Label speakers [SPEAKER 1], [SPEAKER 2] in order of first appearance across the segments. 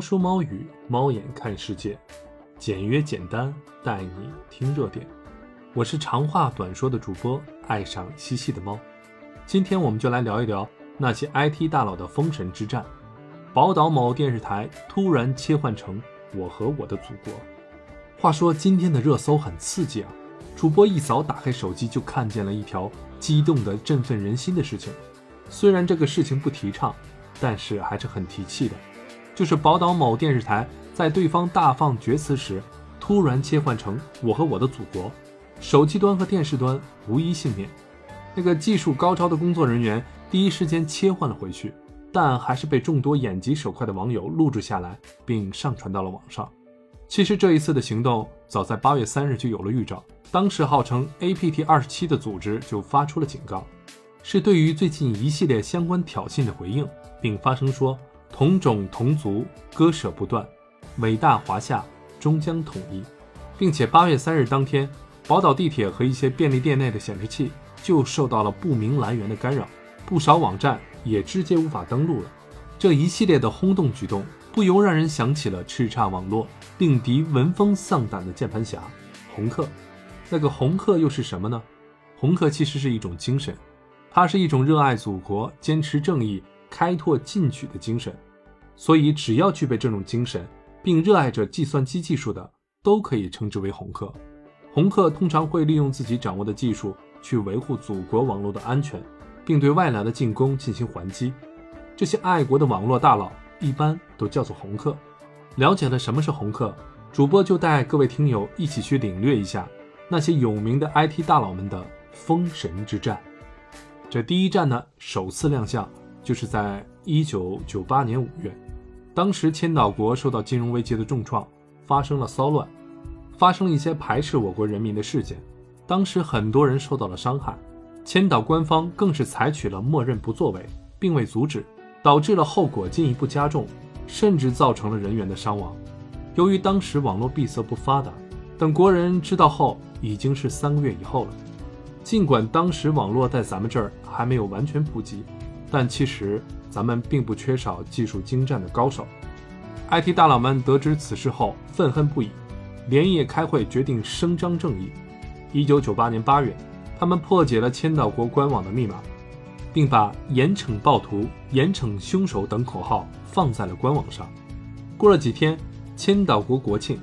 [SPEAKER 1] 说猫语，猫眼看世界，简约简单，带你听热点。我是长话短说的主播，爱上嬉戏的猫。今天我们就来聊一聊那些 IT 大佬的封神之战。宝岛某电视台突然切换成“我和我的祖国”。话说今天的热搜很刺激啊！主播一扫打开手机就看见了一条激动的、振奋人心的事情。虽然这个事情不提倡，但是还是很提气的。就是宝岛某电视台在对方大放厥词时，突然切换成“我和我的祖国”，手机端和电视端无一幸免。那个技术高超的工作人员第一时间切换了回去，但还是被众多眼疾手快的网友录制下来，并上传到了网上。其实这一次的行动早在八月三日就有了预兆，当时号称 APT 二十七的组织就发出了警告，是对于最近一系列相关挑衅的回应，并发声说。同种同族割舍不断，伟大华夏终将统一，并且八月三日当天，宝岛地铁和一些便利店内的显示器就受到了不明来源的干扰，不少网站也直接无法登录了。这一系列的轰动举动，不由让人想起了叱咤网络、令敌闻风丧胆的键盘侠红客。那个红客又是什么呢？红客其实是一种精神，它是一种热爱祖国、坚持正义。开拓进取的精神，所以只要具备这种精神，并热爱着计算机技术的，都可以称之为红客。红客通常会利用自己掌握的技术去维护祖国网络的安全，并对外来的进攻进行还击。这些爱国的网络大佬一般都叫做红客。了解了什么是红客，主播就带各位听友一起去领略一下那些有名的 IT 大佬们的封神之战。这第一战呢，首次亮相。就是在一九九八年五月，当时千岛国受到金融危机的重创，发生了骚乱，发生了一些排斥我国人民的事件，当时很多人受到了伤害，千岛官方更是采取了默认不作为，并未阻止，导致了后果进一步加重，甚至造成了人员的伤亡。由于当时网络闭塞不发达，等国人知道后，已经是三个月以后了。尽管当时网络在咱们这儿还没有完全普及。但其实咱们并不缺少技术精湛的高手。IT 大佬们得知此事后愤恨不已，连夜开会决定伸张正义。一九九八年八月，他们破解了千岛国官网的密码，并把“严惩暴徒、严惩凶手”等口号放在了官网上。过了几天，千岛国国庆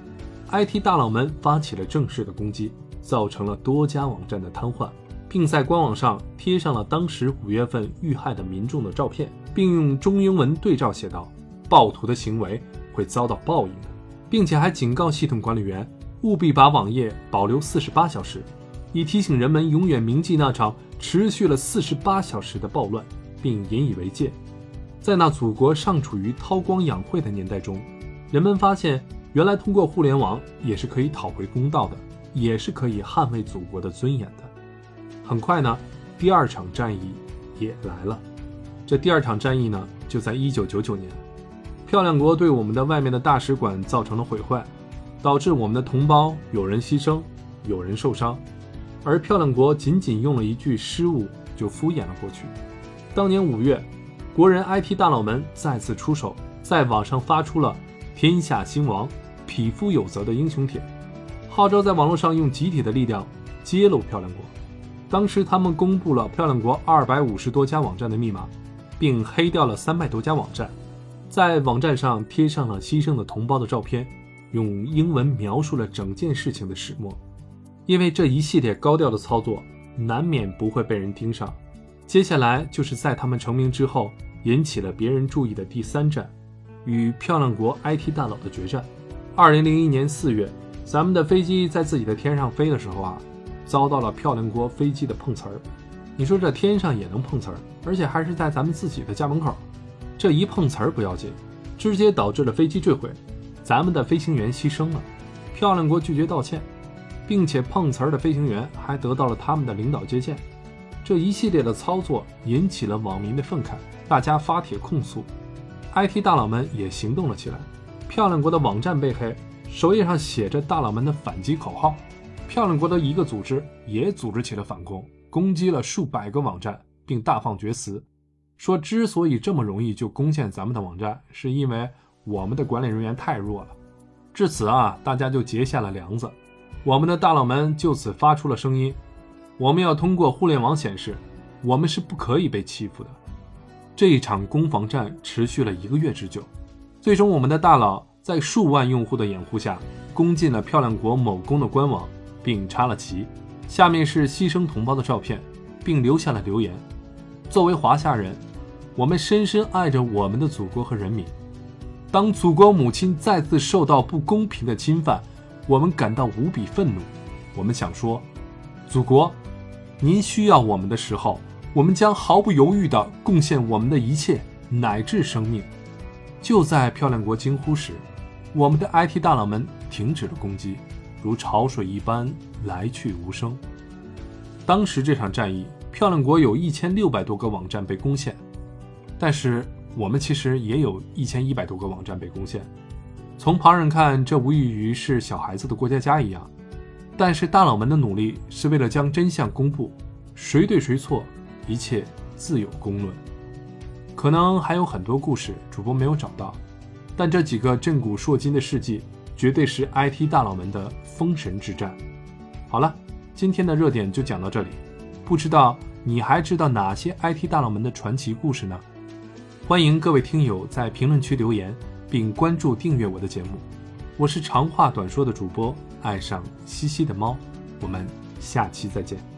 [SPEAKER 1] ，IT 大佬们发起了正式的攻击，造成了多家网站的瘫痪。并在官网上贴上了当时五月份遇害的民众的照片，并用中英文对照写道：“暴徒的行为会遭到报应的，并且还警告系统管理员务必把网页保留四十八小时，以提醒人们永远铭记那场持续了四十八小时的暴乱，并引以为戒。”在那祖国尚处于韬光养晦的年代中，人们发现原来通过互联网也是可以讨回公道的，也是可以捍卫祖国的尊严的。很快呢，第二场战役也来了。这第二场战役呢，就在一九九九年，漂亮国对我们的外面的大使馆造成了毁坏，导致我们的同胞有人牺牲，有人受伤，而漂亮国仅仅用了一句失误就敷衍了过去。当年五月，国人 IT 大佬们再次出手，在网上发出了“天下兴亡，匹夫有责”的英雄帖，号召在网络上用集体的力量揭露漂亮国。当时他们公布了漂亮国二百五十多家网站的密码，并黑掉了三百多家网站，在网站上贴上了牺牲的同胞的照片，用英文描述了整件事情的始末。因为这一系列高调的操作，难免不会被人盯上。接下来就是在他们成名之后，引起了别人注意的第三战，与漂亮国 IT 大佬的决战。二零零一年四月，咱们的飞机在自己的天上飞的时候啊。遭到了漂亮国飞机的碰瓷儿，你说这天上也能碰瓷儿，而且还是在咱们自己的家门口，这一碰瓷儿不要紧，直接导致了飞机坠毁，咱们的飞行员牺牲了，漂亮国拒绝道歉，并且碰瓷儿的飞行员还得到了他们的领导接见，这一系列的操作引起了网民的愤慨，大家发帖控诉，IT 大佬们也行动了起来，漂亮国的网站被黑，首页上写着大佬们的反击口号。漂亮国的一个组织也组织起了反攻，攻击了数百个网站，并大放厥词，说之所以这么容易就攻陷咱们的网站，是因为我们的管理人员太弱了。至此啊，大家就结下了梁子。我们的大佬们就此发出了声音：我们要通过互联网显示，我们是不可以被欺负的。这一场攻防战持续了一个月之久，最终我们的大佬在数万用户的掩护下，攻进了漂亮国某公的官网，并插了旗。下面是牺牲同胞的照片，并留下了留言：作为华夏人，我们深深爱着我们的祖国和人民。当祖国母亲再次受到不公平的侵犯，我们感到无比愤怒。我们想说，祖国，您需要我们的时候。我们将毫不犹豫地贡献我们的一切，乃至生命。就在漂亮国惊呼时，我们的 IT 大佬们停止了攻击，如潮水一般来去无声。当时这场战役，漂亮国有一千六百多个网站被攻陷，但是我们其实也有一千一百多个网站被攻陷。从旁人看，这无异于是小孩子的过家家一样。但是大佬们的努力是为了将真相公布，谁对谁错？一切自有公论，可能还有很多故事主播没有找到，但这几个震古烁今的事迹，绝对是 IT 大佬们的封神之战。好了，今天的热点就讲到这里，不知道你还知道哪些 IT 大佬们的传奇故事呢？欢迎各位听友在评论区留言，并关注订阅我的节目。我是长话短说的主播，爱上西西的猫，我们下期再见。